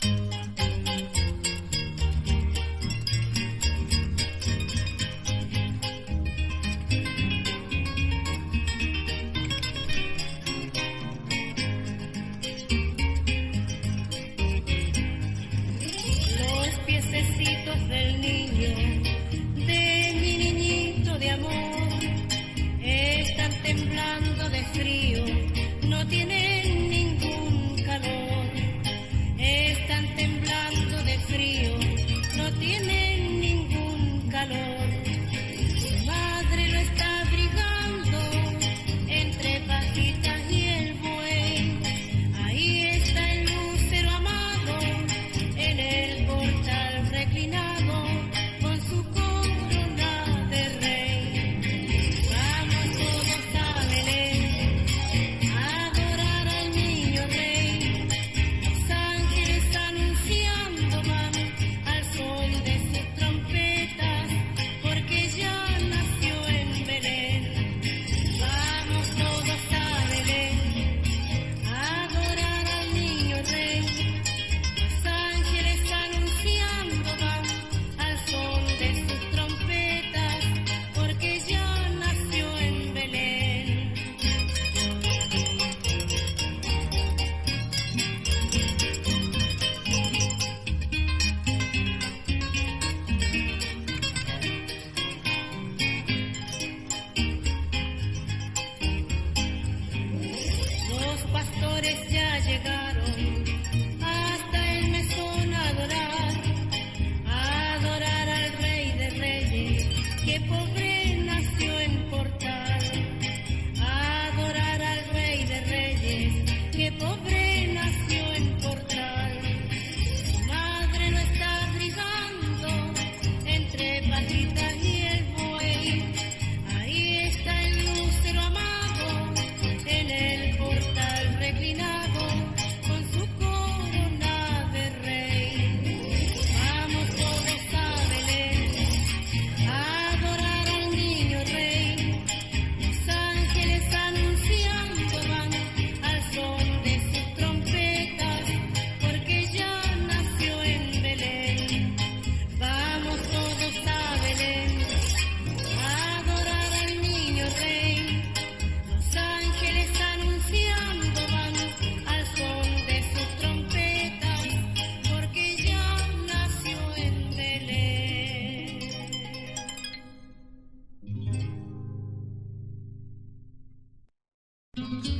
Bye. Thank you.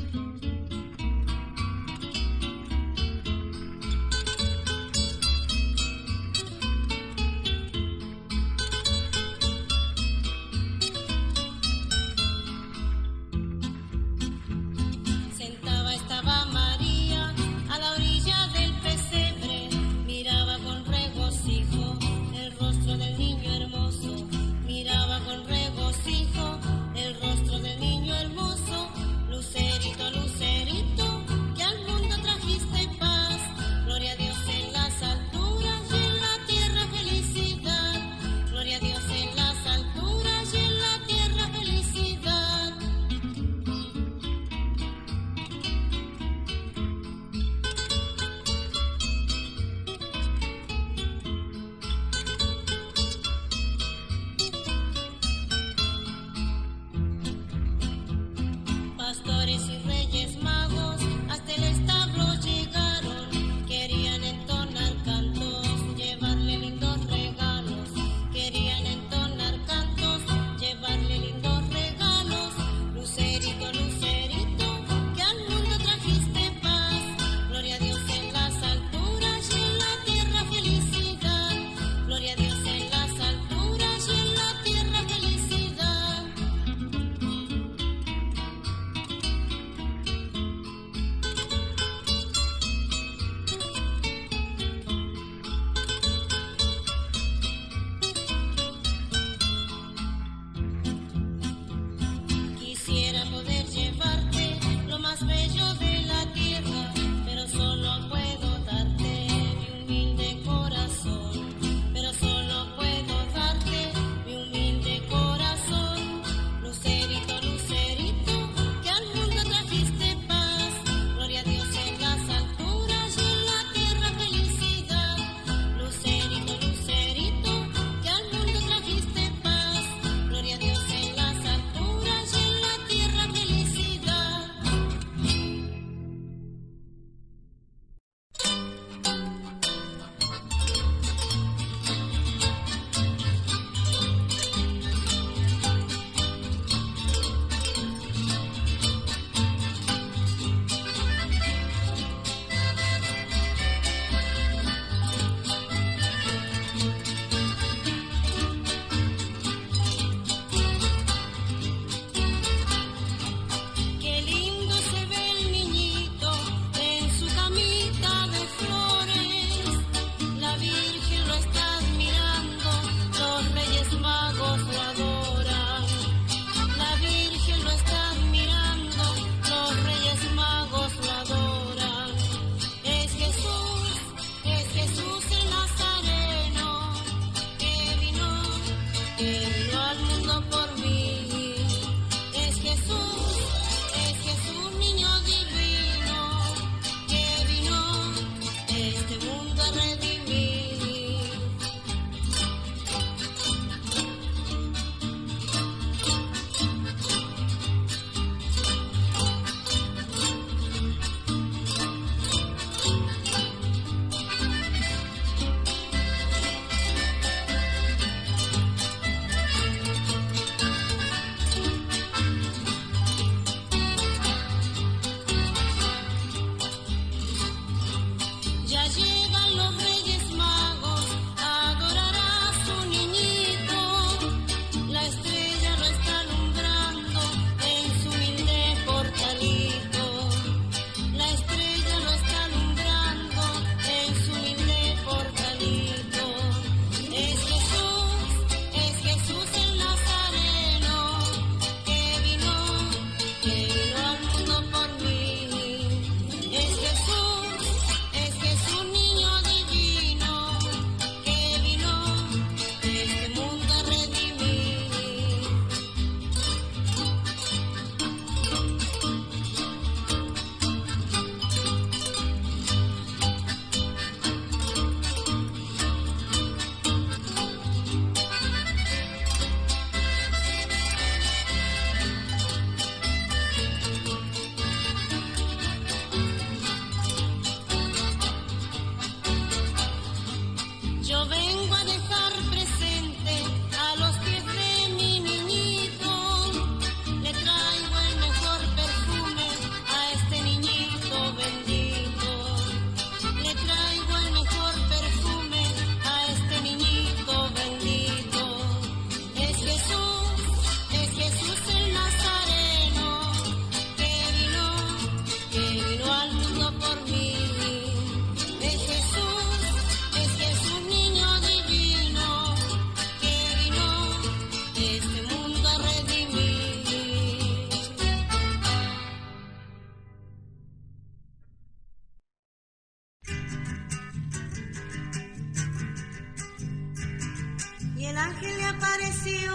El ángel le apareció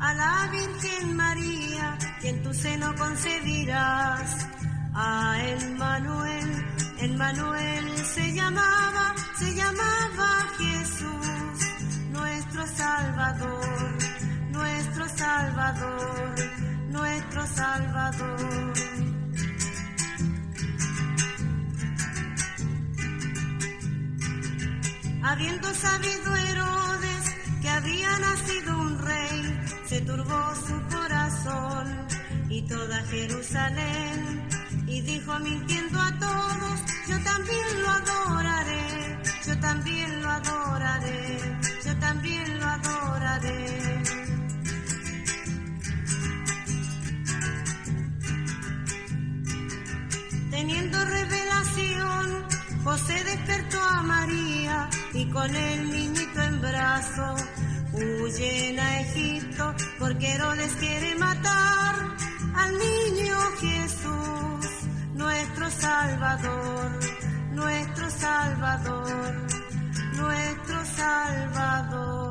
a la Virgen María, y en tu seno concebirás a Emmanuel. Emmanuel se llamaba, se llamaba Jesús, nuestro Salvador, nuestro Salvador, nuestro Salvador. Habiendo sabido había nacido un rey, se turbó su corazón y toda Jerusalén. Y dijo mintiendo a todos, yo también lo adoraré, yo también lo adoraré, yo también lo adoraré. Teniendo revelación, José despertó a María y con el niñito en brazo huyen a Egipto porque Herodes quiere matar al niño Jesús, nuestro Salvador, nuestro Salvador, nuestro Salvador.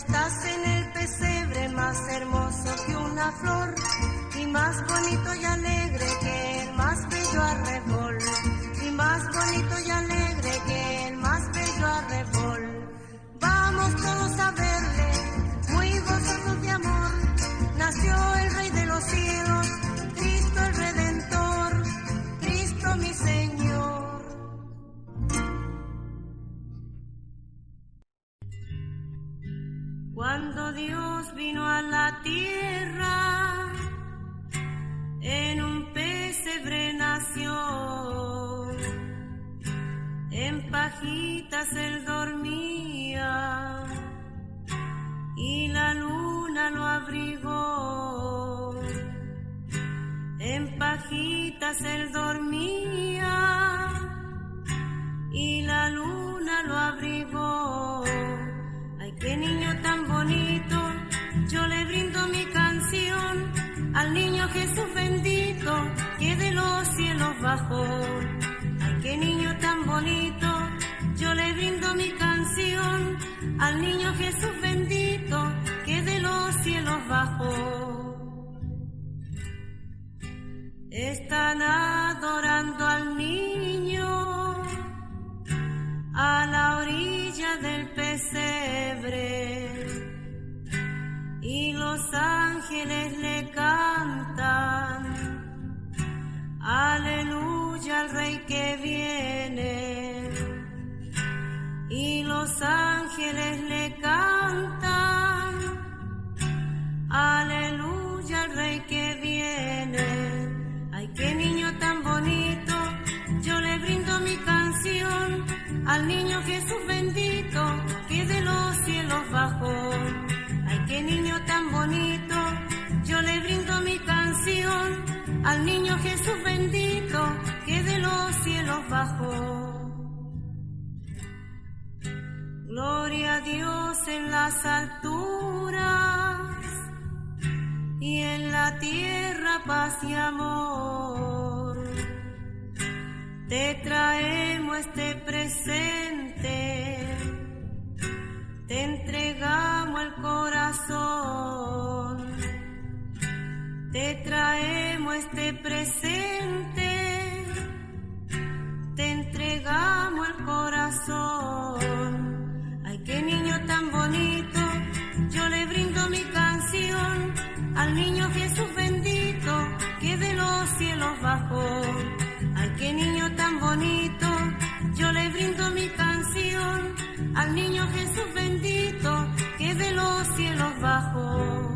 Estás en el pesebre más hermoso que una flor y más bonito y alegre que la tierra, en un pesebre nació, en pajitas él dormía y la luna lo abrigó. En pajitas él dormía y la luna lo abrigó. Ay, qué niño tan bonito le brindo mi canción al niño Jesús bendito que de los cielos bajó. Ay, qué niño tan bonito, yo le brindo mi canción al niño Jesús bendito que de los cielos bajó. Están adorando al niño a la orilla del pesebre y los ángeles le cantan, aleluya al rey que viene, y los ángeles le cantan, aleluya al rey que viene, ay qué niño tan bonito, yo le brindo mi canción al niño Jesús bendito que de los cielos bajó qué niño tan bonito, yo le brindo mi canción al niño Jesús bendito que de los cielos bajó. Gloria a Dios en las alturas y en la tierra paz y amor. Te traemos este presente, te entregamos el corazón, te traemos este presente, te entregamos el corazón. Ay, qué niño tan bonito, yo le brindo mi canción al niño Jesús bendito que de los cielos bajó. Ay, qué niño tan bonito, yo le brindo mi canción al niño Jesús bendito de los cielos bajó.